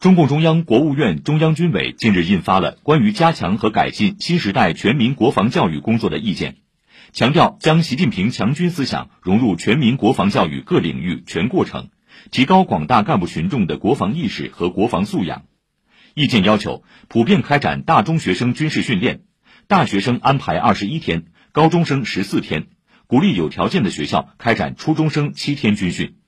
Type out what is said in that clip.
中共中央国务院中央军委近日印发了关于加强和改进新时代全民国防教育工作的意见强调将习近平强军思想融入全民国防教育各领域全过程提高广大干部群众的国防意识和国防素养。意见要求普遍开展大中学生军事训练大学生安排二十一天高中生十四天鼓励有条件的学校开展初中生七天军训。